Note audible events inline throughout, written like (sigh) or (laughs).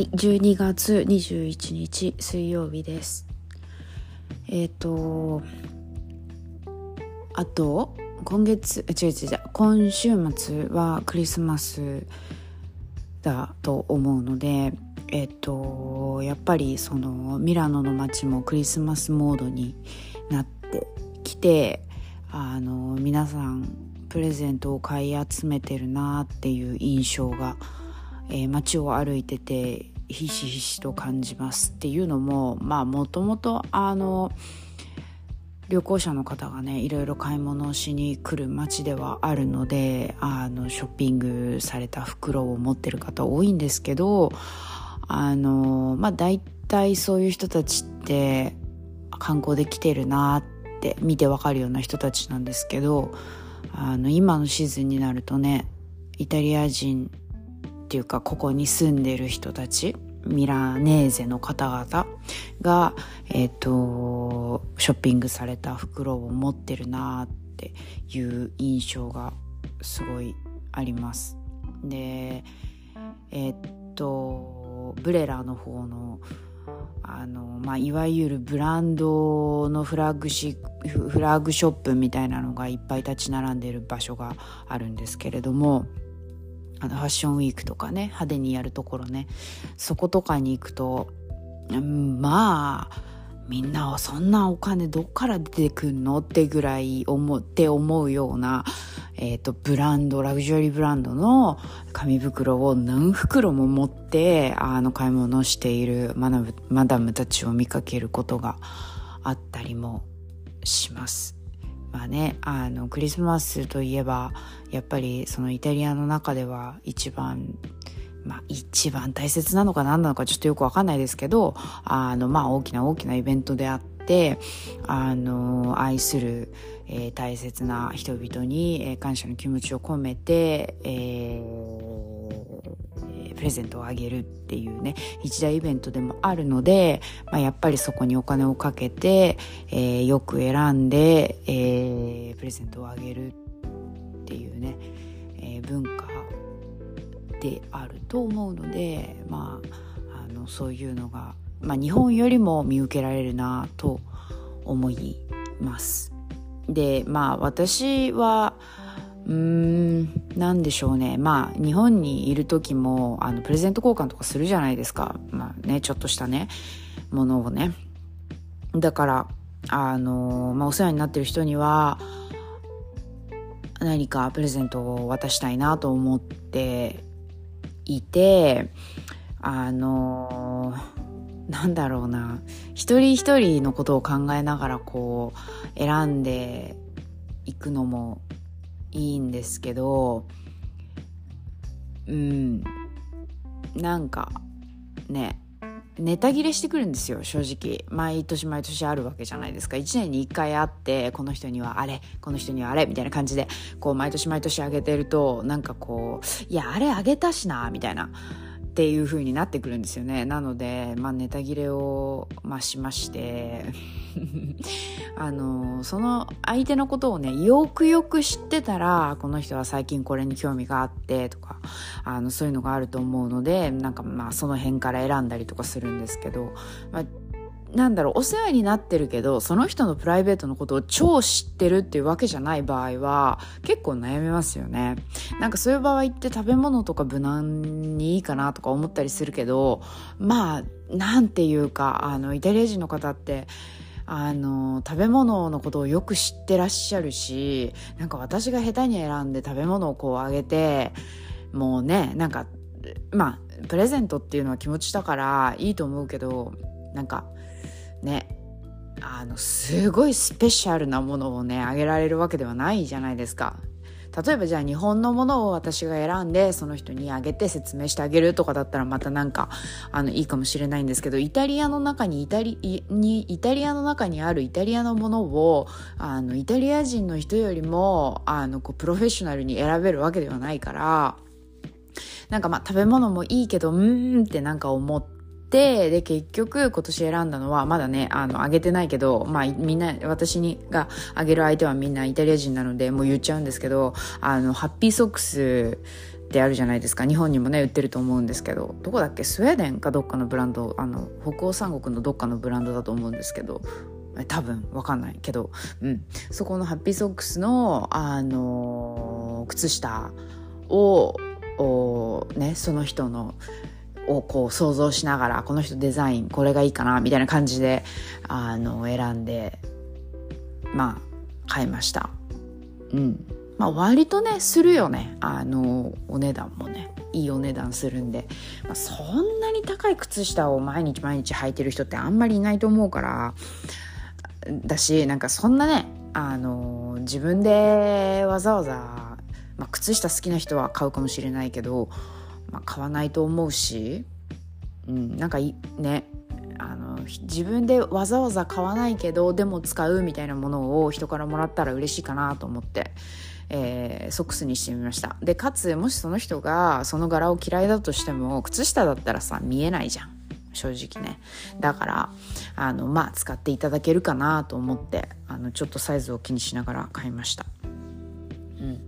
はい、12月21日水曜日です。えっ、と、あと、今月、違う違う違う、今週末はクリスマスだと思うので、えっ、と、やっぱりそのミラノの街もクリスマスモードになってきて、あの、皆さんプレゼントを買い集めてるなっていう印象がえー、街を歩いててひしひしと感じますっていうのもまあもともとあの旅行者の方がねいろいろ買い物をしに来る街ではあるのであのショッピングされた袋を持ってる方多いんですけどあのまあ大体そういう人たちって観光で来てるなって見てわかるような人たちなんですけどあの今のシーズンになるとねイタリア人ていうかここに住んでる人たちミラネーゼの方々が、え、ー、とショッピングされた袋を持ってるなっていう印象がすごいあります。でえっ、ー、とブレラの方のあの、まあ、いわゆるブランドのフラッグシフラッグショップみたいなのがいっぱい立ち並んでる場所があるんですけれどもあのファッションウィークとかね派手にやるところねそことかに行くと、まあみんなはそんなお金どっから出てくんのってぐらい思って思うような、えーと、ブランドラグジュアリーブランドの紙袋を何袋も持ってあの買い物しているマダムたちを見かけることがあったりもします。まあね、あのクリスマスといえばやっぱりそのイタリアの中では一番まあ一番大切なのか何なのかちょっとよくわかんないですけどあのまあ大きな大きなイベントであってあの愛する、えー、大切な人々に、感謝の気持ちを込めて、えー、プレゼントをあげるっていうね一大イベントでもあるので、まあ、やっぱりそこにお金をかけて、えー、よく選んで、えー、プレゼントをあげるっていうね、えー、文化であると思うので、まあ、あのそういうのが、まあ、日本よりも見受けられるなと思います。でまあ私はうーん何でしょうね。まあ日本にいる時もあのプレゼント交換とかするじゃないですか。まあねちょっとしたねものをね。だからあの、まあ、お世話になってる人には何かプレゼントを渡したいなと思っていてあのなんだろうな。一人一人のことを考えながらこう選んでいくのもいいんですけどうんなんかねネタ切れしてくるんですよ正直。毎年毎年あるわけじゃないですか。1年に1回会ってこの人にはあれこの人にはあれみたいな感じでこう毎年毎年あげてるとなんかこういやあれあげたしなみたいな。っていう風になってくるんですよね。なので、まあ、ネタ切れを、まあ、しまして。(laughs) あのその相手のことをねよくよく知ってたらこの人は最近これに興味があってとかあのそういうのがあると思うのでなんかまあその辺から選んだりとかするんですけど、まあなんだろうお世話になってるけどその人のプライベートのことを超知ってるっていうわけじゃない場合は結構悩みますよね。なんかそういう場合って食べ物とか無難にいいかなとか思ったりするけどまあなんていうかあのイタリア人の方ってあの食べ物のことをよく知ってらっしゃるしなんか私が下手に選んで食べ物をこうあげてもうねなんかまあプレゼントっていうのは気持ちだからいいと思うけどなんかねあのすごいスペシャルなものをねあげられるわけではないじゃないですか。例えばじゃあ日本のものを私が選んでその人にあげて説明してあげるとかだったらまたなんかあのいいかもしれないんですけどイタリアの中にイタリにイタリアの中にあるイタリアのものをあのイタリア人の人よりもあのこうプロフェッショナルに選べるわけではないからなんかまあ食べ物もいいけどうーんってなんか思っててで結局今年選んだのはまだねあのあげてないけどまあみんな私にがあげる相手はみんなイタリア人なのでもう言っちゃうんですけどあのハッピーソックスってあるじゃないですか。日本にもね売ってると思うんですけど。どこだっけ？スウェーデンかどっかのブランド。あの北欧三国のどっかのブランドだと思うんですけど。多分わかんないけど、うん、そこのハッピーソックスの、あのー、靴下をね、その人のをこう想像しながらこの人デザインこれがいいかなみたいな感じであの選んでまあ買いました。うん。まあ割とねするよね。あのお値段もね。いいお値段するんで、まあ、そんなに高い靴下を毎日毎日履いてる人ってあんまりいないと思うからだしなんかそんなねあの自分でわざわざ、まあ、靴下好きな人は買うかもしれないけど、まあ、買わないと思うし、うん、なんかいねあの自分でわざわざ買わないけどでも使うみたいなものを人からもらったら嬉しいかなと思って、えー、ソックスにしてみました。でかつもしその人がその柄を嫌いだとしても靴下だったらさ見えないじゃん。正直ね。だからあのまあ使っていただけるかなと思ってあのちょっとサイズを気にしながら買いました。うん。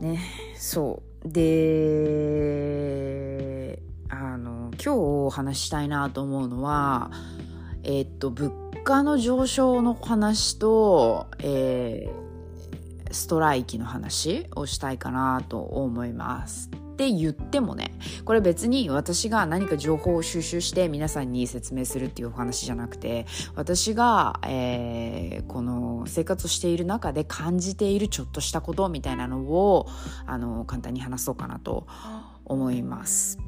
ね。そう。であの今日お話したいなと思うのはえ、っと物価の上昇の話と、えー、ストライキの話をしたいかなと思います。って言ってもねこれ別に私が何か情報を収集して皆さんに説明するっていうお話じゃなくて私が、えー、この生活をしている中で感じているちょっとしたことみたいなのをあの簡単に話そうかなと思います。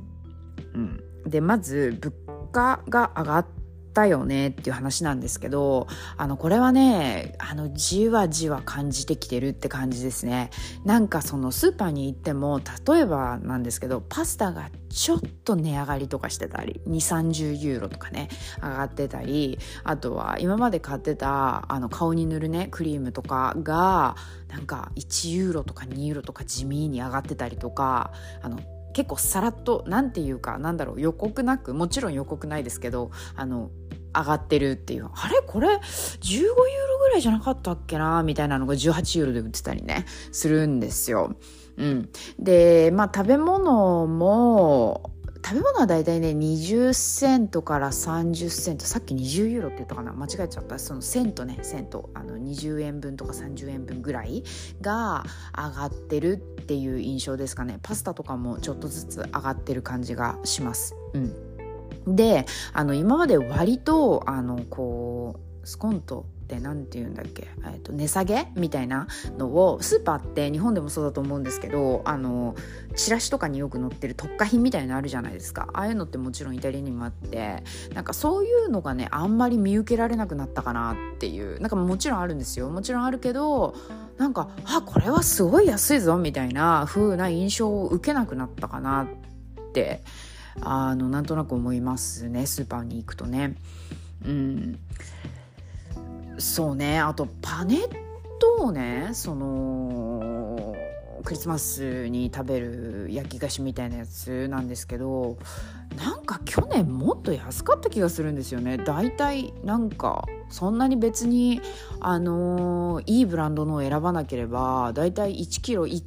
うん、でまず物価が上がっったよねっていう話なんですけど、あの、これはね、あの、じわじわ感じてきてるって感じですね。なんかそのスーパーに行っても、例えばなんですけど、パスタがちょっと値上がりとかしてたり、2、30ユーロとかね、上がってたり、あとは今まで買ってた、あの、顔に塗るね、クリームとかが、なんか1ユーロとか2ユーロとか地味に上がってたりとか、あの、結構さらっと何て言うかなんだろう予告なくもちろん予告ないですけどあの上がってるっていう。あれ？これ？15ユーロぐらいじゃなかったっけな？みたいなのが18ユーロで売ってたりね、するんですよ。うん。で、まあ食べ物も、食べ物はだいたいね20セントから30セントさっき20ユーロって言ったかな？間違えちゃった。そのセントねセント。あの20円分とか30円分ぐらいが上がってるっていう印象ですかね。パスタとかもちょっとずつ上がってる感じがします。うん。であの今まで割とあのこうスコントって何て言うんだっけ、えー、と値下げみたいなのをスーパーって日本でもそうだと思うんですけどあのチラシとかによく載ってる特価品みたいなのあるじゃないですか。ああいうのってもちろんイタリアにもあってなんかそういうのがねあんまり見受けられなくなったかなっていうなんかもちろんあるんですよ。もちろんあるけどなんかあこれはすごい安いぞみたいな風な印象を受けなくなったかなってあのなんとなく思いますねスーパーに行くとね。うん。そうね。あとパネットをねそのクリスマスに食べる焼き菓子みたいなやつなんですけどなんか去年もっと安かった気がするんですよね。だいたいなんかそんなに別にあのー、いいブランドのを選ばなければだいたい1キロ1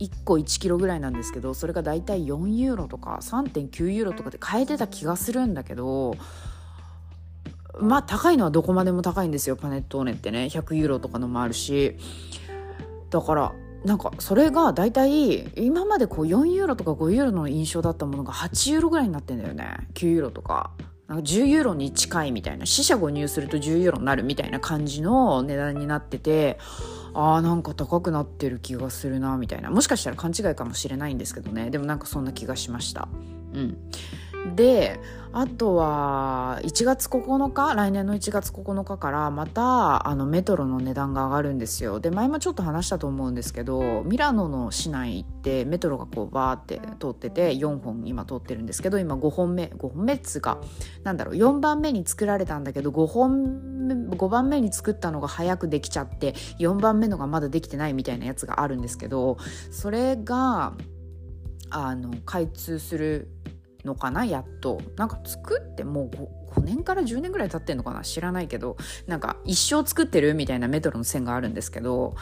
1個1キロぐらいなんですけどそれがだいたい4ユーロとか3.9ユーロとかで買えてた気がするんだけどまあ高いのはどこまでも高いんですよパネットーネってね。100ユーロとかのもあるし。だからなんかそれが大体今までこう4ユーロとか5ユーロの印象だったものが8ユーロぐらいになってんだよね。9ユーロとか。なんか10ユーロに近いみたいな。死者誤入すると10ユーロになるみたいな感じの値段になってて。あーなんか高くなってる気がするなみたいな。もしかしたら勘違いかもしれないんですけどね。でもなんかそんな気がしました。うん。であとは1月9日来年の1月9日からまたあのメトロの値段が上がるんですよ。で前もちょっと話したと思うんですけどミラノの市内ってメトロがこうバーって通ってて4本今通ってるんですけど今5本目5本目っつうかなんだろう4番目に作られたんだけど5本目5番目に作ったのが早くできちゃって4番目のがまだできてないみたいなやつがあるんですけどそれがあの開通するのかなやっとなんか作ってもう 5, 5年から10年ぐらい経ってんのかな知らないけどなんか一生作ってるみたいなメトロの線があるんですけど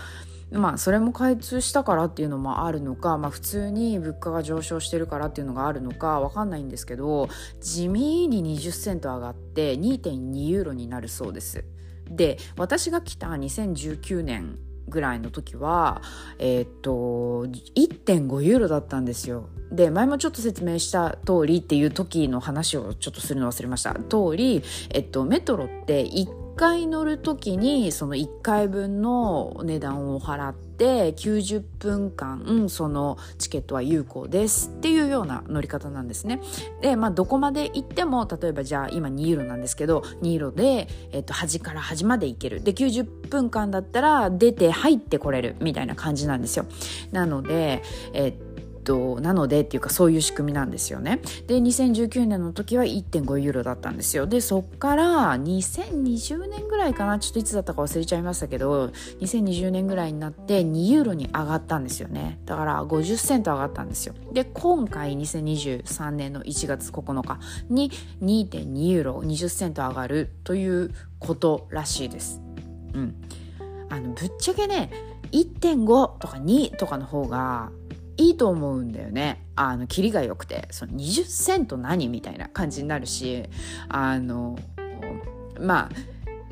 まあそれも開通したからっていうのもあるのか、まあ、普通に物価が上昇してるからっていうのがあるのかわかんないんですけど地味に20セント上がって2.2ユーロになるそうです。で私が来た2019年ぐらいの時は、えー、っと、1.5ユーロだったんですよ。で、前もちょっと説明した通りっていう時の話をちょっとするの忘れました。通り、えっと、メトロって1回乗る時にその1回分の値段を払ってて90分間そのチケットは有効ですっていうような乗り方なんですね。で、まあ、どこまで行っても例えばじゃあ今2ユーロなんですけど2ユーロで、えっと、端から端まで行けるで90分間だったら出て入ってこれるみたいな感じなんですよ。なので、えっとと、なのでっていうかそういう仕組みなんですよね。で、2019年の時は1.5ユーロだったんですよ。で、そっから2020年ぐらいかな、ちょっといつだったか忘れちゃいましたけど、2020年ぐらいになって2ユーロに上がったんですよね。だから50セント上がったんですよ。で、今回2023年の1月9日に2.2ユーロ20セント上がるということらしいです。うん。あの、ぶっちゃけね、1.5とか2とかの方がいいと思うんだよね。あの、キリが良くて。その20セント何みたいな感じになるし、あの、ま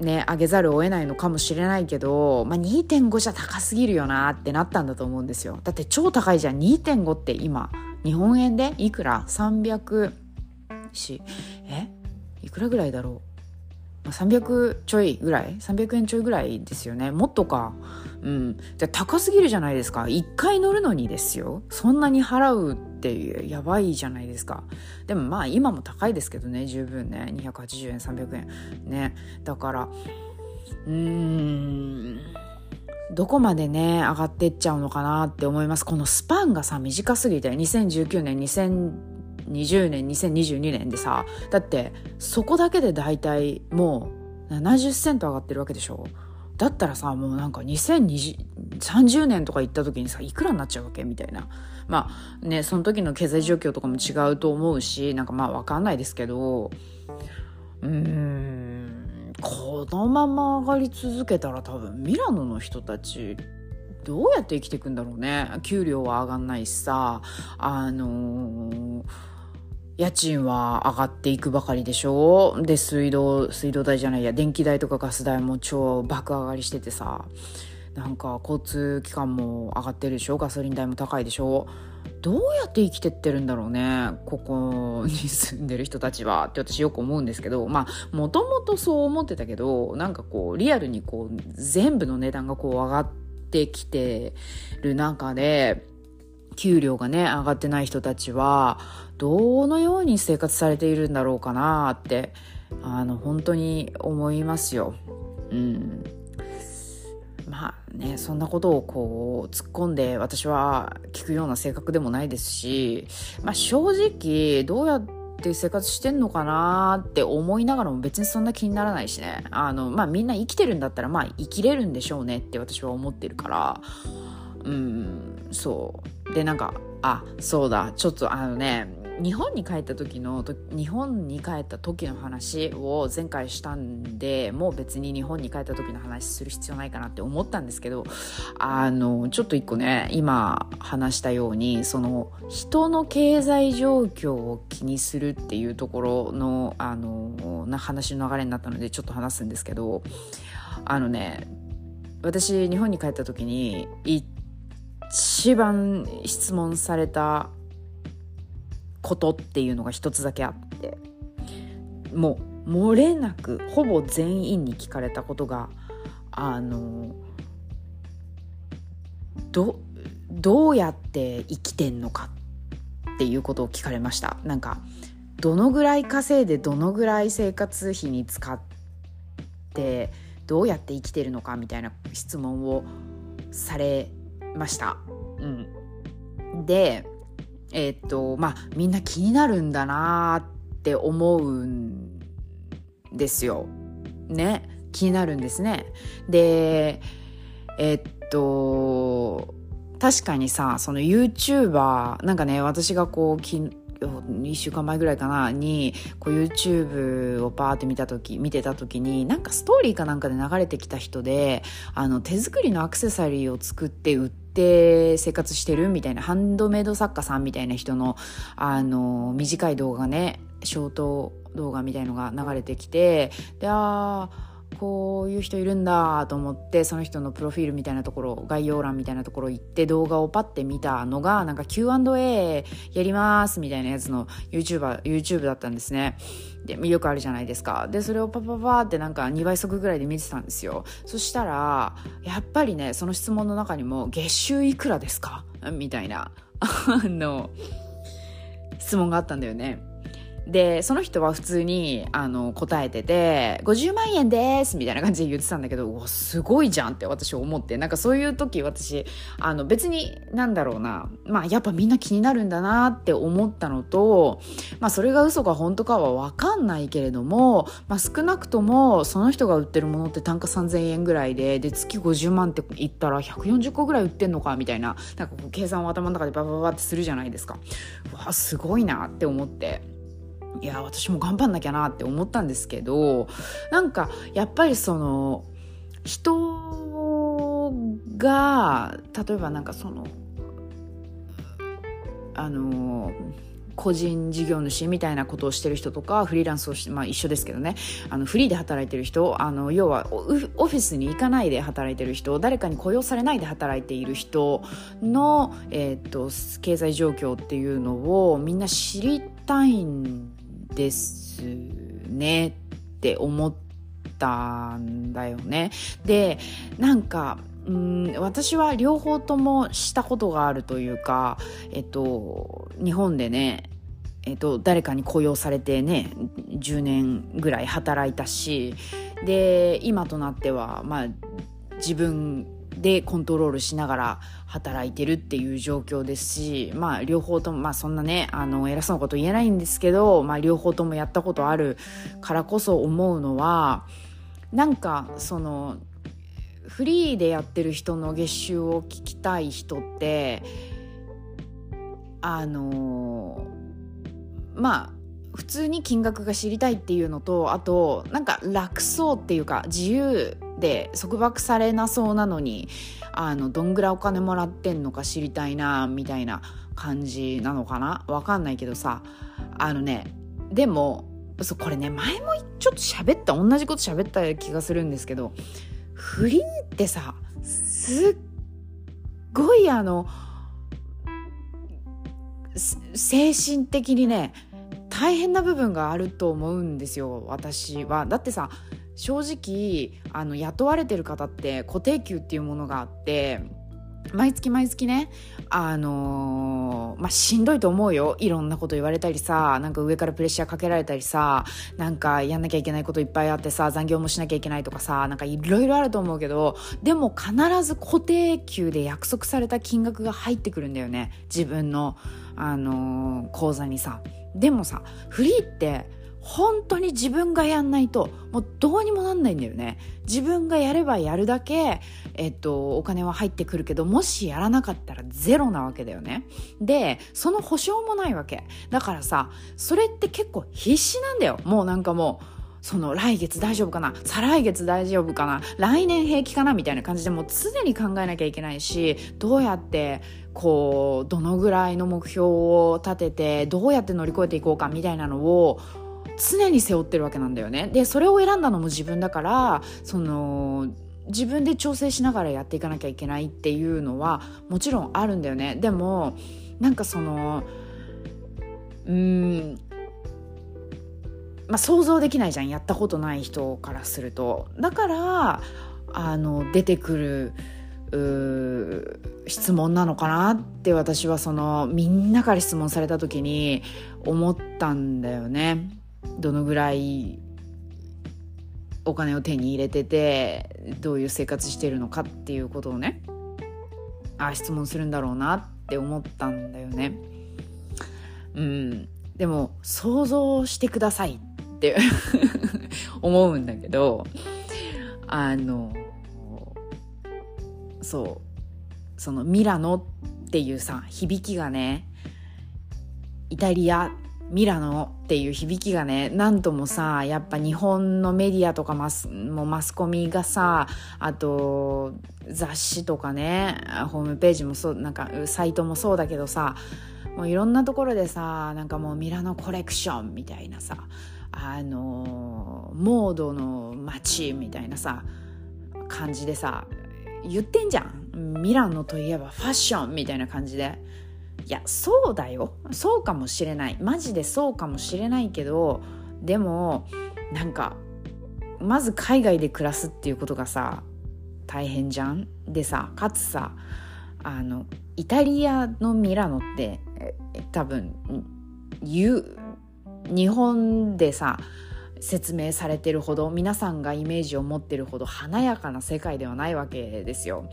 あ、ね、上げざるを得ないのかもしれないけど、まあ、2.5じゃ高すぎるよなってなったんだと思うんですよ。だって超高いじゃん。2.5って今、日本円で？いくら ?300 し、え？いくらぐらいだろう？300ちょいぐらい？300円ちょいぐらいですよねもっとかうん。で、高すぎるじゃないですか。一回乗るのにですよ。そんなに払うってやばいじゃないですか。でもまあ今も高いですけどね、十分ね。280円、300円。ね。だから、うーん。どこまでね、上がってっちゃうのかなって思います。このスパンがさ、短すぎて、2019年、2020年、2022年でさ、だって、そこだけで大体もう70セント上がってるわけでしょだったらさもうなんか2030年とか行った時にさいくらになっちゃうわけみたいな。まあねその時の経済状況とかも違うと思うしなんかまあ分かんないですけどうんこのまま上がり続けたら多分ミラノの人たちどうやって生きていくんだろうね。給料は上がんないしさあのー家賃は上がっていくばかりでしょ？で、水道、水道代じゃないや、電気代とかガス代も超爆上がりしててさ、なんか交通機関も上がってるでしょ？ガソリン代も高いでしょ？どうやって生きてってるんだろうね？ここに住んでる人たちは。って私よく思うんですけど。まあもともとそう思ってたけどなんかこうリアルにこう全部の値段がこう上がってきてる中で給料がね上がってない人たちはどのように生活されているんだろうかなってあの本当に思いますよ。うん。まあねそんなことをこう突っ込んで私は聞くような性格でもないですし、まあ、正直どうやって生活してんのかなって思いながらも別にそんな気にならないしね。あのまあみんな生きてるんだったらまあ生きれるんでしょうねって私は思ってるから。うんそう。でなんかあそうだ。ちょっとあのね日本に帰った時の日本に帰った時の話を前回したんでもう別に日本に帰った時の話する必要ないかなって思ったんですけどあのちょっと一個ね今話したようにその人の経済状況を気にするっていうところのあのな話の流れになったのでちょっと話すんですけどあのね私日本に帰った時に一番質問されたことっていうのが一つだけあってもう漏れなくほぼ全員に聞かれたことがあのどどうやって生きてんのかっていうことを聞かれましたなんかどのぐらい稼いでどのぐらい生活費に使ってどうやって生きてるのかみたいな質問をされました。うん、でえー、っとまあみんな気になるんだなって思うんですよ。ね気になるんですね。でえ、っと確かにさその YouTuber なんかね私がこうき1週間前ぐらいかなにこう YouTube をパーって見た時見てた時になんかストーリーかなんかで流れてきた人であの手作りのアクセサリーを作って売って生活してるみたいなハンドメイド作家さんみたいな人のあの短い動画ねショート動画みたいのが流れてきてでああこういう人いるんだと思ってその人のプロフィールみたいなところ概要欄みたいなところ行って動画をパッて見たのがなんか Q&A やりますみたいなやつの YouTuber YouTube だったんですね。でよくあるじゃないですか。でそれをパパパってなんか2倍速ぐらいで見てたんですよ。そしたらやっぱりねその質問の中にも「月収いくらですか?」みたいなあの質問があったんだよね。で、その人は普通に、あの、答えてて、50万円ですみたいな感じで言ってたんだけど、うわ、すごいじゃんって私思って、なんかそういう時私、あの、別に、なんだろうな、まあ、やっぱみんな気になるんだなって思ったのと、まあ、それが嘘か本当かはわかんないけれども、まあ、少なくとも、その人が売ってるものって単価3000円ぐらいで、で、月50万って言ったら140個ぐらい売ってんのかみたいな、なんかこう、計算を頭の中でババババってするじゃないですか。わ、すごいなって思って。いや私も頑張んなきゃなって思ったんですけどなんかやっぱりその人が例えばなんかそのあの個人事業主みたいなことをしてる人とかフリーランスをして、まあ、一緒ですけどね。あのフリーで働いてる人あの要はオフィスに行かないで働いてる人誰かに雇用されないで働いている人の、えー、っと経済状況っていうのをみんな知りたいんですねって思ったんだよね。で、なんか、うん私は両方ともしたことがあるというか、えっと、日本でね、えっと、誰かに雇用されてね10年ぐらい働いたしで今となっては、まあ、自分でコントロールしながら働いてるっていう状況ですし、まあ両方とも、まあそんなね、あの偉そうなこと言えないんですけど、まあ両方ともやったことあるからこそ思うのは、なんかその、フリーでやってる人の月収を聞きたい人って、あの、まあ普通に金額が知りたいっていうのとあとなんか楽そうっていうか自由で束縛されなそうなのにあのどんぐらいお金もらってんのか知りたいなみたいな感じなのかな？わかんないけどさ。あのねでもそうこれね前もちょっと喋った同じこと喋った気がするんですけどフリーってさすっごいあの精神的にね大変な部分があると思うんですよ私はだってさ正直あの雇われてる方って固定給っていうものがあって毎月毎月ね、あのー、まあ、しんどいと思うよ。いろんなこと言われたりさ、なんか上からプレッシャーかけられたりさ、なんかやんなきゃいけないこといっぱいあってさ、残業もしなきゃいけないとかさ、なんかいろいろあると思うけど、でも必ず固定給で約束された金額が入ってくるんだよね。自分の、あのー、口座にさ。でもさ、フリーって、本当に自分がやんないともうどうにもなんないんだよね。自分がやればやるだけ、えっと、お金は入ってくるけどもしやらなかったらゼロなわけだよね。でその保証もないわけ。だからさそれって結構必死なんだよ。もうなんかもうその来月大丈夫かな？再来月大丈夫かな？来年平気かな？みたいな感じでもう常に考えなきゃいけないしどうやってこうどのぐらいの目標を立ててどうやって乗り越えていこうかみたいなのを常に背負ってるわけなんだよね。で、それを選んだのも自分だから、その、自分で調整しながらやっていかなきゃいけないっていうのはもちろんあるんだよね。でも、なんかその、うん、まあ、想像できないじゃん。やったことない人からすると。だからあの出てくる質問なのかなって私はそのみんなから質問された時に思ったんだよね。どのぐらいお金を手に入れててどういう生活してるのかっていうことをね。あ質問するんだろうなって思ったんだよね。うん、でも想像してください。って思うんだけどあのそうそのミラノっていうさ響きがねイタリアミラノっていう響きがねなんともさやっぱ日本のメディアとかマスもうマスコミがさあと雑誌とかねホームページもそうなんかサイトもそうだけどさもういろんなところでさなんかもうミラノコレクションみたいなさあのモードの街みたいなさ感じでさ言ってんじゃん。ミラノといえばファッションみたいな感じで。いやそうだよ。そうかもしれない。マジでそうかもしれないけどでもなんかまず海外で暮らすっていうことがさ大変じゃん。でさかつさあのイタリアのミラノって多分言う日本でさ説明されてるほど皆さんがイメージを持ってるほど華やかな世界ではないわけですよ。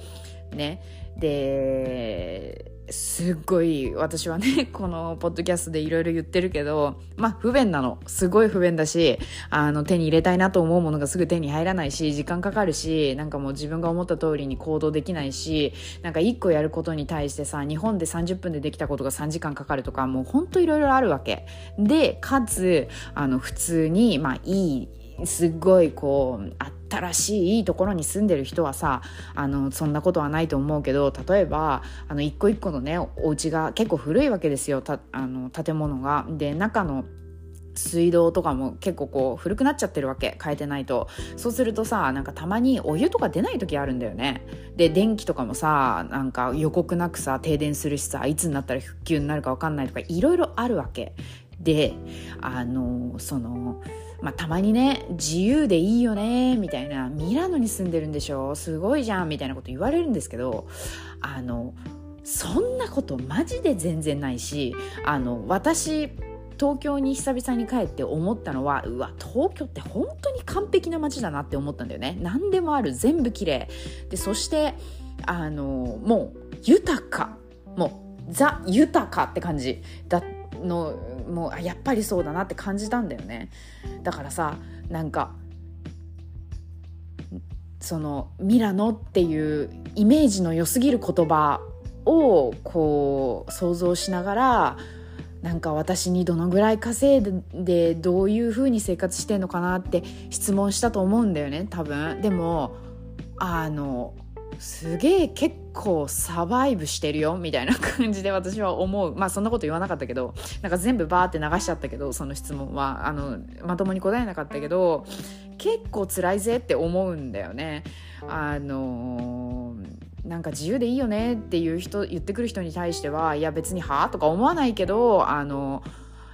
ね、ですっごい私はね (laughs) このポッドキャストでいろいろ言ってるけどまあ不便なの。すごい不便だしあの手に入れたいなと思うものがすぐ手に入らないし時間かかるしなんかもう自分が思った通りに行動できないしなんか1個やることに対してさ日本で30分でできたことが3時間かかるとかもうほんといろいろあるわけ。でかつあの普通にまあいいすっごいこう新しいところに住んでる人はさあのそんなことはないと思うけど例えばあの一個一個のねお家が結構古いわけですよあの建物が。で中の水道とかも結構こう古くなっちゃってるわけ変えてないと。そうするとさなんかたまにお湯とか出ない時あるんだよね。で電気とかもさなんか予告なくさ停電するしさいつになったら復旧になるか分かんないとかいろいろあるわけ。であのそのまあ、たまにね自由でいいよねみたいなミラノに住んでるんでしょすごいじゃんみたいなこと言われるんですけどあのそんなことマジで全然ないしあの私東京に久々に帰って思ったのはうわ東京って本当に完璧な街だなって思ったんだよね。何でもある全部綺麗。でそしてあのもう豊か。もうザ豊かって感じだのもうあやっぱりそうだなって感じたんだよね。だからさなんかそのミラノっていうイメージの良すぎる言葉をこう想像しながらなんか私にどのぐらい稼いでどういう風に生活してんのかなって質問したと思うんだよね多分。でもあのすげえ結構サバイブしてるよみたいな感じで私は思う。まあそんなこと言わなかったけどなんか全部バーって流しちゃったけどその質問は。あのまともに答えなかったけど結構辛いぜって思うんだよね。あのなんか自由でいいよねっていう人言ってくる人に対してはいや別にはあとか思わないけどあの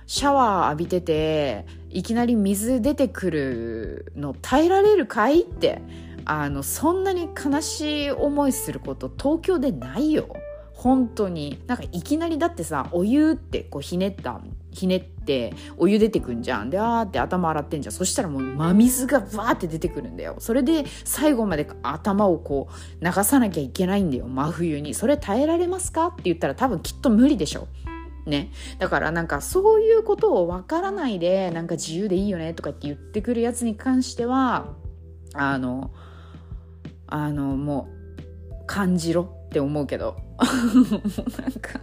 シャワー浴びてていきなり水出てくるの耐えられるかいってあのそんなに悲しい思いすること東京でないよ。本当に。なんかいきなりだってさお湯ってこうひねったひねってお湯出てくんじゃん。であーって頭洗ってんじゃん。そしたらもう真水がバーって出てくるんだよ。それで最後まで頭をこう流さなきゃいけないんだよ真冬に。それ耐えられますかって言ったら多分きっと無理でしょ。ね、だからなんかそういうことを分からないでなんか自由でいいよねとかって言ってくるやつに関してはあのあのもう感じろって思うけど (laughs) なんか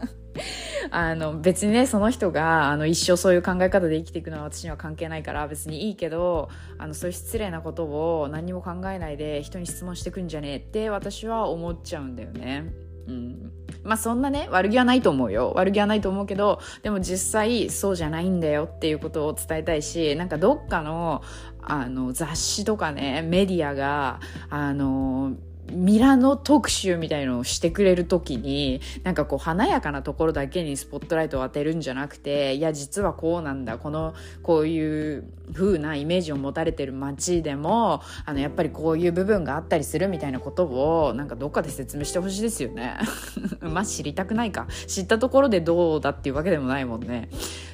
あの別にねその人があの一生そういう考え方で生きていくのは私には関係ないから別にいいけどあのそういう失礼なことを何も考えないで人に質問してくんじゃねえって私は思っちゃうんだよね。うん、まあそんなね悪気はないと思うよ。悪気はないと思うけどでも実際そうじゃないんだよっていうことを伝えたいしなんかどっかのあの雑誌とかねメディアがあのミラノ特集みたいのをしてくれる時になんかこう華やかなところだけにスポットライトを当てるんじゃなくていや実はこうなんだこのこういう風なイメージを持たれてる街でもあのやっぱりこういう部分があったりするみたいなことをなんかどっかで説明してほしいですよね。(laughs) まあ知りたくないか。知ったところでどうだっていうわけでもないもんね。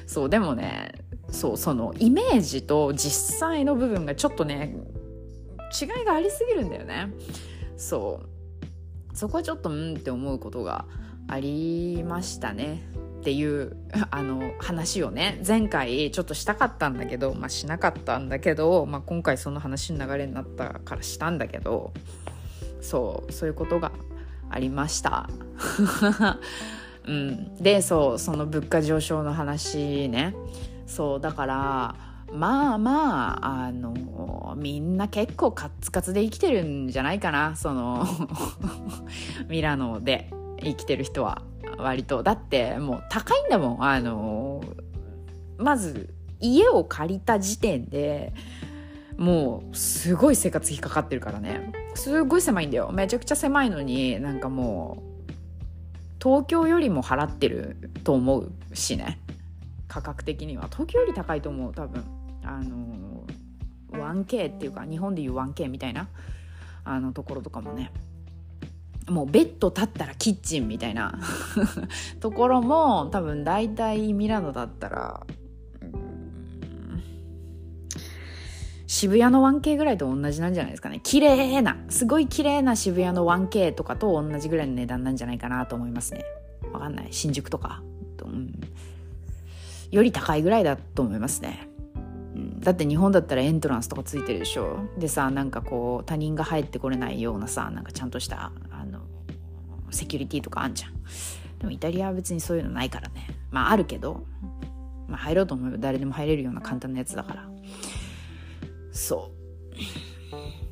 そうでもねそうそのイメージと実際の部分がちょっとね違いがありすぎるんだよね。そう。そこはちょっとうんって思うことがありましたね。っていう (laughs) あの話をね前回ちょっとしたかったんだけど、まあ、しなかったんだけど、まあ、今回その話の流れになったからしたんだけどそうそういうことがありました。(laughs) うん、でそうその物価上昇の話ね。そうだからまあまああのみんな結構カツカツで生きてるんじゃないかなその (laughs) ミラノで生きてる人は割と。だってもう高いんだもんあのまず家を借りた時点でもうすごい生活費かかってるからね。すごい狭いんだよ。めちゃくちゃ狭いのになんかもう東京よりも払ってると思うしね。価格的には。東京より高いと思う多分。あの 1K っていうか日本でいう 1K みたいなあのところとかもねもうベッド立ったらキッチンみたいな (laughs) ところも多分大体ミラノだったら渋谷の 1K ぐらいと同じなんじゃないですかね。綺麗な、すごい綺麗な渋谷の 1K とかと同じぐらいの値段なんじゃないかなと思いますね。わかんない。新宿とか。うん、より高いぐらいだと思いますね。だって日本だったらエントランスとかついてるでしょ。でさ、なんかこう、他人が入ってこれないようなさ、なんかちゃんとした、あの、セキュリティとかあんじゃん。でもイタリアは別にそういうのないからね。まああるけど、まあ入ろうと思えば誰でも入れるような簡単なやつだから。そ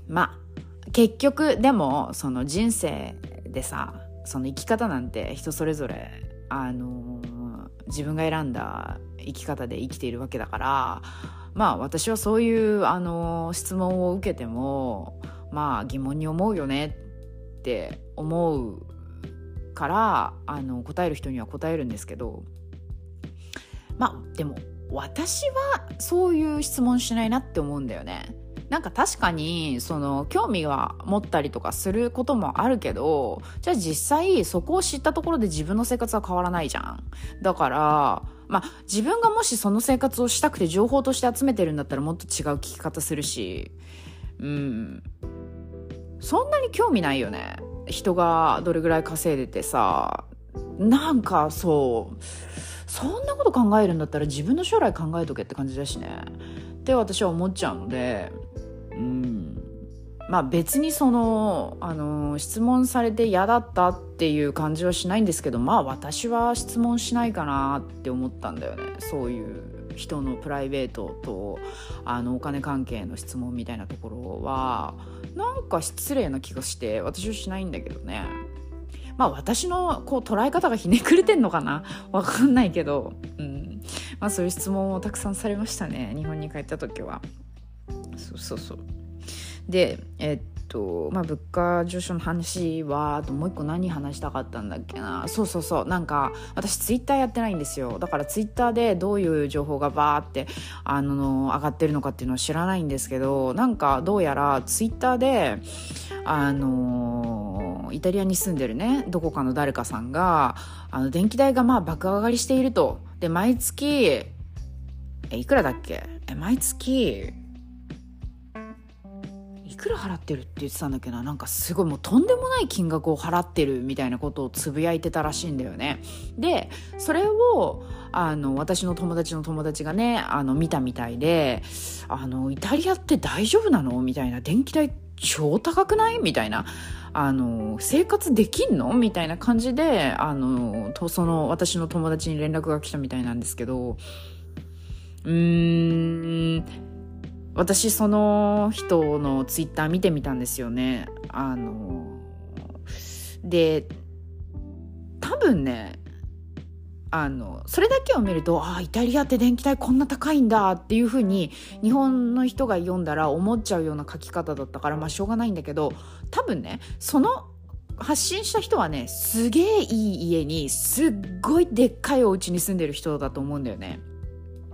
うまあ結局でもその人生でさその生き方なんて人それぞれあの自分が選んだ生き方で生きているわけだからまあ私はそういうあの質問を受けてもまあ疑問に思うよねって思うからあの答える人には答えるんですけどまあでも私はそういう質問しないなって思うんだよね。なんか確かにその興味は持ったりとかすることもあるけどじゃあ実際そこを知ったところで自分の生活は変わらないじゃんだからまあ自分がもしその生活をしたくて情報として集めてるんだったらもっと違う聞き方するし。うん。そんなに興味ないよね。人がどれぐらい稼いでてさ。なんかそう。そんなこと考えるんだったら自分の将来考えとけって感じだしね。って私は思っちゃうので。うん。まあ別にその、あの質問されて嫌だったっていう感じはしないんですけどまあ私は質問しないかなって思ったんだよねそういう人のプライベートとあのお金関係の質問みたいなところはなんか失礼な気がして私はしないんだけどねまあ私のこう捉え方がひねくれてんのかな？わかんないけど、うん。まあそういう質問をたくさんされましたね。日本に帰った時は。そうそうそう。で、えっと、まあ物価上昇の話は、あともう一個何話したかったんだっけな。そうそうそう。なんか、私ツイッターやってないんですよ。だからツイッターでどういう情報がバーって、あの、上がってるのかっていうのは知らないんですけど、なんかどうやらツイッターで、あのイタリアに住んでるねどこかの誰かさんがあの電気代がまあ爆上がりしているとで毎月えいくらだっけ？え毎月くら払ってるって言ってたんだけどなんかすごいもうとんでもない金額を払ってるみたいなことをつぶやいてたらしいんだよね。でそれをあの私の友達の友達がねあの見たみたいであのイタリアって大丈夫なの？みたいな。電気代超高くない？みたいな。あの、生活できんの？みたいな感じで、あの、と、その、私の友達に連絡が来たみたいなんですけど、うーん、私その人のツイッター見てみたんですよね。あの、で、多分ね、あのそれだけを見るとああイタリアって電気代こんな高いんだっていうふうに日本の人が読んだら思っちゃうような書き方だったからまあしょうがないんだけど多分ねその発信した人はねすげえいい家にすっごいでっかいお家に住んでる人だと思うんだよね。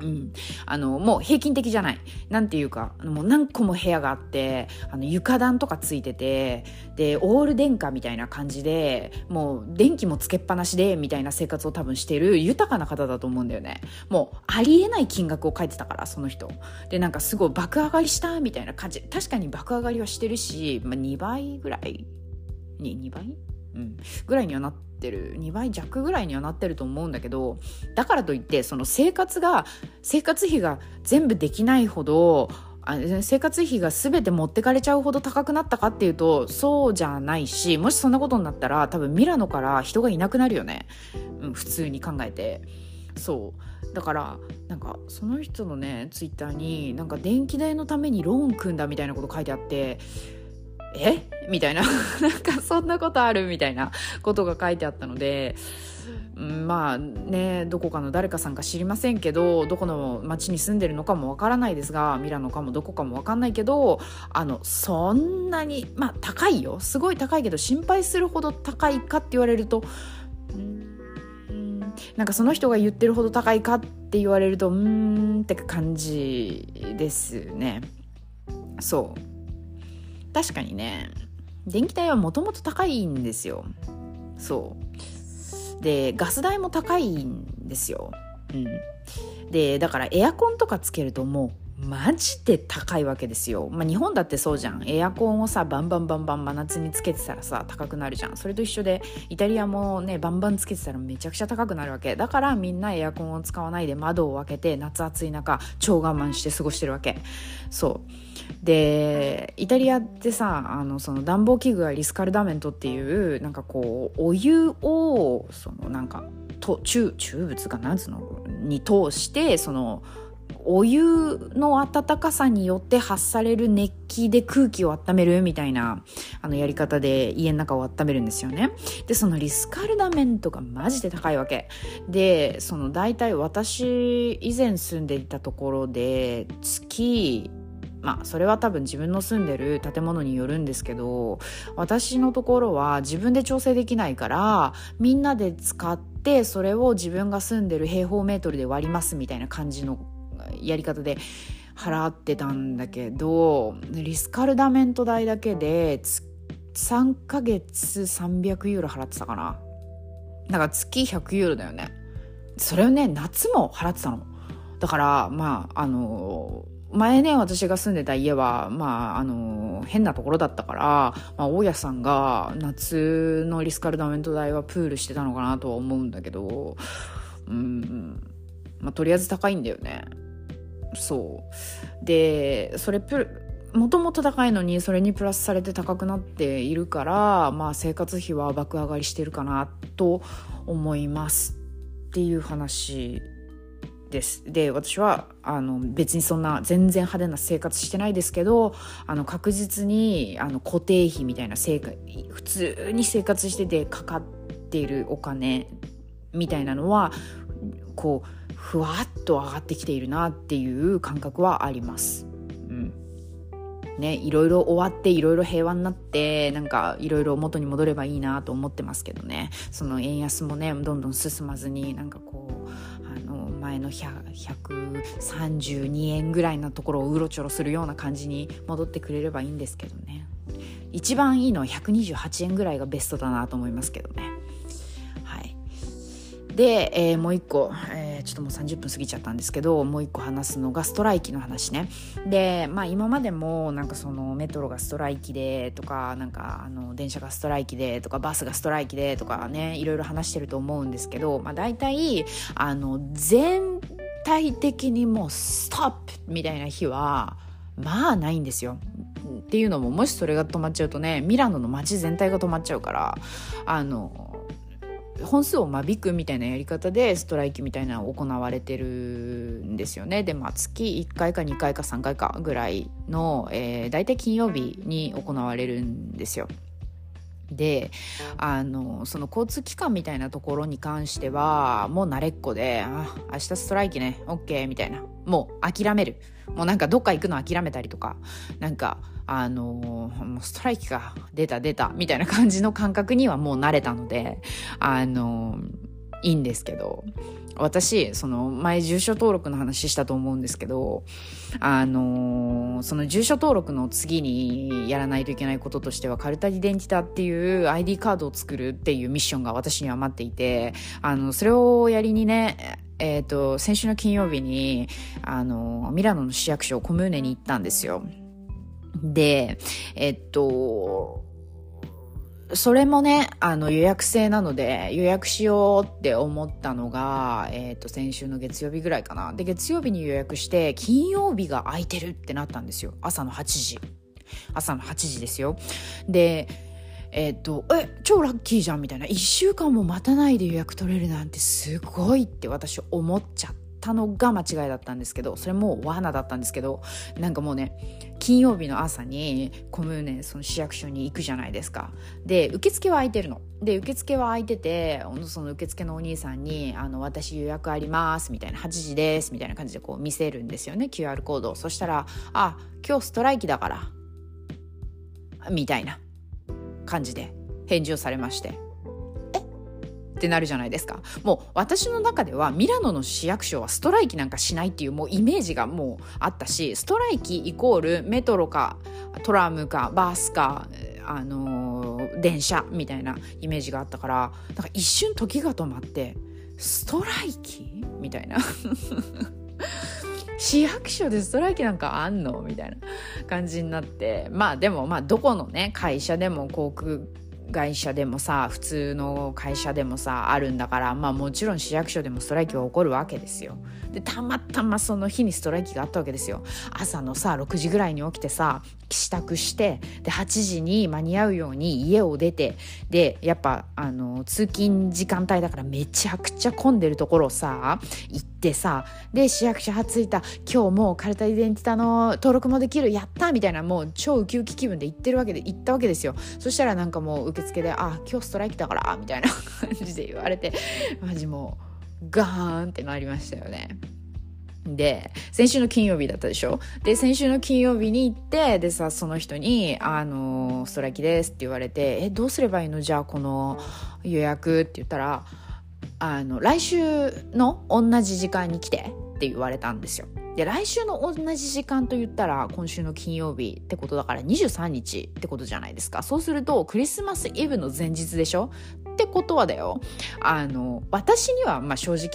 うん。あの、もう平均的じゃない。なんていうか、もう何個も部屋があって、あの、床暖とかついてて、で、オール電化みたいな感じで、もう電気もつけっぱなしで、みたいな生活を多分してる豊かな方だと思うんだよね。もう、ありえない金額を書いてたから、その人。で、なんかすごい爆上がりしたみたいな感じ。確かに爆上がりはしてるし、まあ、2倍ぐらいに、2倍？うん。ぐらいにはなってる。2倍弱ぐらいにはなってると思うんだけどだからといってその生活が生活費が全部できないほど生活費が全て持ってかれちゃうほど高くなったかっていうとそうじゃないしもしそんなことになったら多分ミラノから人がいなくなるよね、うん、普通に考えて。そう。だからなんかその人のねツイッターになんか電気代のためにローン組んだみたいなこと書いてあってえ？みたいな。(laughs) なんかそんなことあるみたいなことが書いてあったのでまあねどこかの誰かさんか知りませんけどどこの町に住んでるのかもわからないですがミラノかもどこかもわかんないけどあのそんなにまあ高いよ。すごい高いけど心配するほど高いかって言われるとうんなんかその人が言ってるほど高いかって言われるとうーんって感じですね。そう。確かにね電気代はもともと高いんですよそうでガス代も高いんですよ、うん、でだからエアコンとかつけるともうマジで高いわけですよ。まあ、日本だってそうじゃん。エアコンをさ、バンバンバンバン真夏につけてたらさ、高くなるじゃん。それと一緒で、イタリアもね、バンバンつけてたらめちゃくちゃ高くなるわけ。だからみんなエアコンを使わないで窓を開けて、夏暑い中、超我慢して過ごしてるわけ。そう。でイタリアってさあのその暖房器具がリスカルダメントっていうなんかこうお湯をそのなんかと中中物かな？んつうのに通してそのお湯の温かさによって発される熱気で空気を温めるみたいなあのやり方で家の中を温めるんですよね。で、そのリスカルダメントがマジで高いわけ。で、その大体私以前住んでいたところで月まあそれは多分自分の住んでる建物によるんですけど私のところは自分で調整できないからみんなで使ってそれを自分が住んでる平方メートルで割りますみたいな感じのやり方で払ってたんだけどリスカルダメント代だけで3ヶ月300ユーロ払ってたかな。だから月100ユーロだよね。それをね夏も払ってたの。だからまああの前ね、私が住んでた家は、まあ、あの、変なところだったから、まあ、大家さんが夏のリスカルダメント代はプールしてたのかなとは思うんだけど、うん、まあ、とりあえず高いんだよね。そう。で、それプもともと高いのにそれにプラスされて高くなっているから、まあ、生活費は爆上がりしてるかなと思いますっていう話です。で、私は、あの、別にそんな全然派手な生活してないですけど、あの、確実に、あの、固定費みたいな生活、普通に生活しててかかっているお金みたいなのは、こう、ふわっと上がってきているなっていう感覚はあります。ね、いろいろ終わっていろいろ平和になってなんかいろいろ元に戻ればいいなと思ってますけどねその円安もねどんどん進まずになんかこう前の132円ぐらいのところをうろちょろするような感じに戻ってくれればいいんですけどね。一番いいのは128円ぐらいがベストだなと思いますけどね。はい。で、えー、もう一個、ー、ちょっともう30分過ぎちゃったんですけどもう一個話すのがストライキの話ねでまあ今までもなんかそのメトロがストライキでとかなんかあの電車がストライキでとかバスがストライキでとかねいろいろ話してると思うんですけど、まあ、大体あの全体的にもうストップみたいな日はまあないんですよ。っていうのももしそれが止まっちゃうとねミラノの街全体が止まっちゃうからあの本数を間引くみたいなやり方でストライキみたいなの行われてるんですよねでまあ月1回か2回か3回かぐらいの、えー、大体金曜日に行われるんですよ。であのその交通機関みたいなところに関してはもう慣れっこで「あ明日ストライキね OK」みたいな。もう諦める。もうなんかどっか行くの諦めたりとかなんかあのもうストライキが出た出たみたいな感じの感覚にはもう慣れたのであのいいんですけど私、その前住所登録の話したと思うんですけど、あのー、その住所登録の次にやらないといけないこととしては、カルタディデンティタっていう ID カードを作るっていうミッションが私には待っていて、あの、それをやりにね、えっ、ー、と、先週の金曜日に、あの、ミラノの市役所コムーネに行ったんですよ。で、えっと、それもね、あの予約制なので予約しようって思ったのが、え、ー、と、先週の月曜日ぐらいかな。で、月曜日に予約して、金曜日が空いてるってなったんですよ。朝の8時。朝の8時ですよ。で、えっ、ー、と、え、超ラッキーじゃんみたいな。1週間も待たないで予約取れるなんてすごいって私思っちゃって。たのが間違いだったんですけどそれも罠だったんですけどなんかもうね金曜日の朝にコムーネその市役所に行くじゃないですか。で受付は空いてるの。で受付は空いててその受付のお兄さんに「あの私予約あります」みたいな「8時です」みたいな感じでこう見せるんですよね QR コードを。そしたら「あ今日ストライキだから」みたいな感じで返事をされまして。ってなるじゃないですか。もう私の中ではミラノの市役所はストライキなんかしないっていうもうイメージがもうあったし、ストライキイコールメトロかトラムかバスか、あのー、電車みたいなイメージがあったから、なんか一瞬時が止まって、ストライキみたいな。(laughs) 市役所でストライキなんかあんのみたいな感じになってまあでもまあどこのね会社でも航空会社でもさ普通の会社でもさあるんだからまあもちろん市役所でもストライキは起こるわけですよ。でたまたまその日にストライキがあったわけですよ。朝のさ6時ぐらいに起きてさ支度してで8時に間に合うように家を出てでやっぱあの通勤時間帯だからめちゃくちゃ混んでるところをさ行ってさで市役所はついた今日もうカルタイデンティタの登録もできるやったみたいなもう超ウキウキ気分で行ってるわけで行ったわけですよそしたらなんかもう受付で「あ今日ストライキだから」みたいな感じで言われてマジもうガーンってなりましたよね。で、先週の金曜日だったでしょ？で、先週の金曜日に行って、でさ、その人に、あの、ストライキですって言われて、え、どうすればいいの？じゃあ、この予約って言ったら、あの、来週の同じ時間に来てって言われたんですよ。で、来週の同じ時間と言ったら、今週の金曜日ってことだから23日ってことじゃないですか。そうすると、クリスマスイブの前日でしょ？ってことはだよ。あの、私には、まあ正直、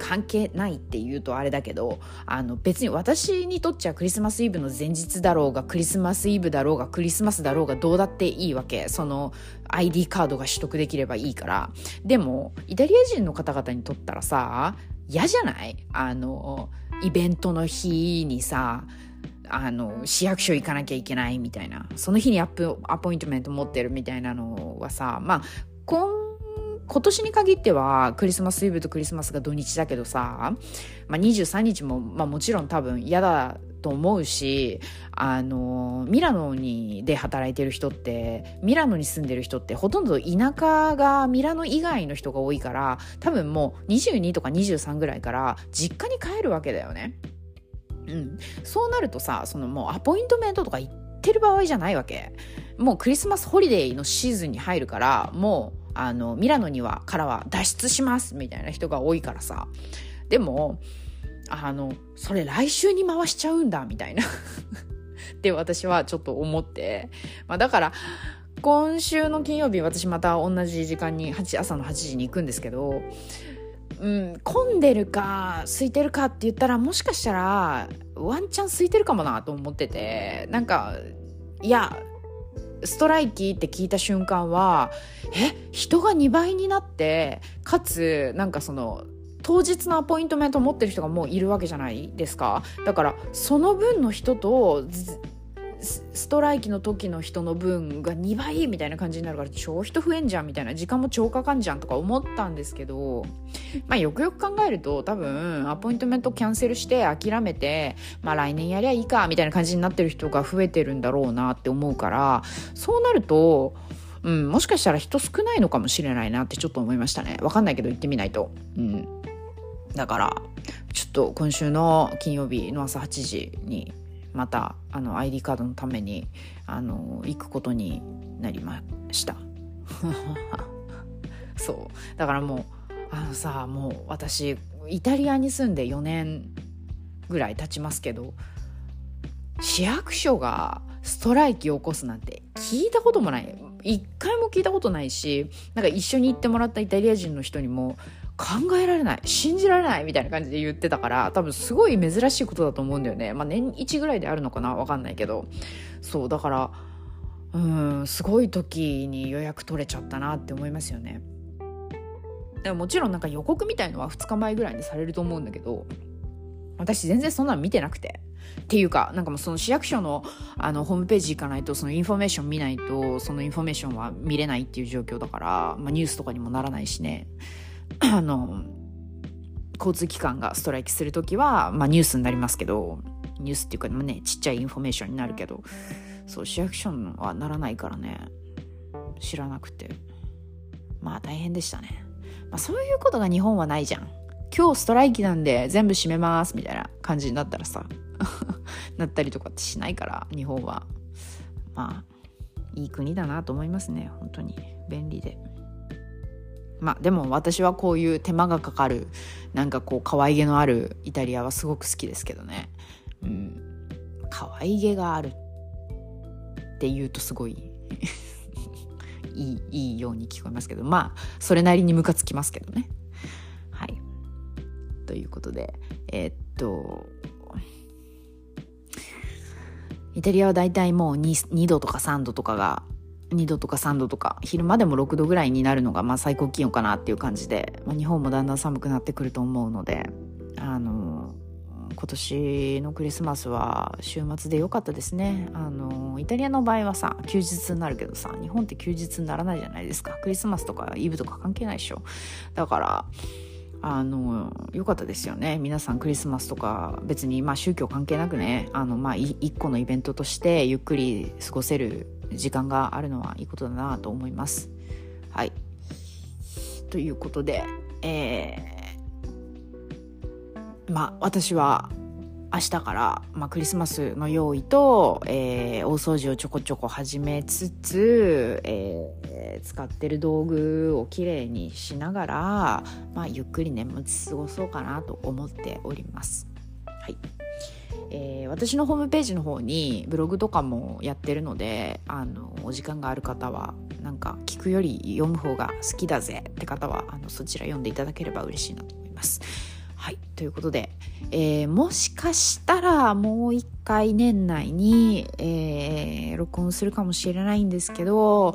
関係ないって言うとあれだけどあの別に私にとっちゃクリスマスイブの前日だろうがクリスマスイブだろうがクリスマスだろうがどうだっていいわけその ID カードが取得できればいいからでもイタリア人の方々にとったらさ嫌じゃない？あのイベントの日にさあの市役所行かなきゃいけないみたいな。その日にアップアポイントメント持ってるみたいなのはさまあ今今年に限ってはクリスマスイブとクリスマスが土日だけどさ、まあ、23日も、まあ、もちろん多分嫌だと思うしあのミラノにで働いてる人ってミラノに住んでる人ってほとんど田舎がミラノ以外の人が多いから多分もう22とか23ぐらいから実家に帰るわけだよね。うん、そうなるとさそのもうアポイントメントとか行ってる場合じゃないわけ。もうクリスマスホリデーのシーズンに入るからもうあのミラノにはからは脱出しますみたいな人が多いからさ。でもあのそれ来週に回しちゃうんだみたいな。(laughs) って私はちょっと思って、まあ、だから今週の金曜日私また同じ時間に朝の8時に行くんですけどうん、混んでるか空いてるかって言ったらもしかしたらワンチャン空いてるかもなと思っててなんかいやストライキって聞いた瞬間はえ人が2倍になってかつなんかその当日のアポイントメント持ってる人がもういるわけじゃないですかだからその分の人とストライキの時の人の分が2倍みたいな感じになるから超人増えんじゃんみたいな時間も超かかんじゃんとか思ったんですけどまあよくよく考えると多分アポイントメントキャンセルして諦めてまあ来年やりゃいいかみたいな感じになってる人が増えてるんだろうなって思うからそうなるとうん、もしかしたら人少ないのかもしれないなってちょっと思いましたね。わかんないけど行ってみないと。うん。だから、ちょっと今週の金曜日の朝8時にまたあの ID カードのためにあの行くことになりました。(laughs) そう。だからもうあのさもう私イタリアに住んで4年ぐらい経ちますけど市役所がストライキを起こすなんて聞いたこともない。一回も聞いたことないしなんか一緒に行ってもらったイタリア人の人にも考えられない信じられないみたいな感じで言ってたから多分すごい珍しいことだと思うんだよねまあ年1ぐらいであるのかなわかんないけどそうだからうんすごい時に予約取れちゃったなって思いますよね。でももちろんなんか予告みたいのは2日前ぐらいにされると思うんだけど私全然そんなの見てなくて。っていうか、なんかもうその市役所のあのホームページ行かないと、そのインフォメーション見ないと、そのインフォメーションは見れないっていう状況だから、まあニュースとかにもならないしね。(clears throat) あの、交通機関がストライキするときは、まあニュースになりますけど、ニュースっていうかね、ちっちゃいインフォメーションになるけど、そう、市役所はならないからね、知らなくて。まあ大変でしたね。まあそういうことが日本はないじゃん。今日ストライキなんで全部閉めますみたいな感じになったらさ (laughs) なったりとかってしないから日本はまあいい国だなと思いますね本当に便利でまあでも私はこういう手間がかかるなんかこう可愛げのあるイタリアはすごく好きですけどね。うん。可愛げがあるって言うとすごい (laughs) いいいいように聞こえますけど。まあそれなりにムカつきますけどね。はい。ということでえー、っとイタリアは大体もう 2, 2度とか3度とかが2度とか3度とか昼間でも6度ぐらいになるのがまあ最高気温かなっていう感じで、まあ、日本もだんだん寒くなってくると思うのであの今年のクリスマスは週末で良かったですね。あのイタリアの場合はさ休日になるけどさ日本って休日にならないじゃないですか。クリスマスとかイブとか関係ないでしょ。だからあの良かったですよね。皆さんクリスマスとか別にまあ宗教関係なくねあのまあ一個のイベントとしてゆっくり過ごせる時間があるのはいいことだなと思います。はい。ということでえー、まあ私は明日から、まあ、クリスマスの用意と、えー、大掃除をちょこちょこ始めつつ、えー、使ってる道具をきれいにしながら、まあ、ゆっくり年末過ごそうかなと思っております。はい。えー、私のホームページの方にブログとかもやってるのであのお時間がある方はなんか聞くより読む方が好きだぜって方はあのそちら読んでいただければ嬉しいなと思います。はい。ということで、えー、もしかしたらもう一回年内に、えー、録音するかもしれないんですけど、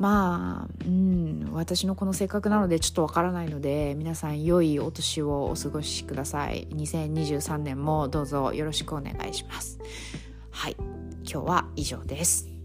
まあ、うん、私のこの性格なのでちょっとわからないので、皆さん良いお年をお過ごしください。2023年もどうぞよろしくお願いします。はい。今日は以上です。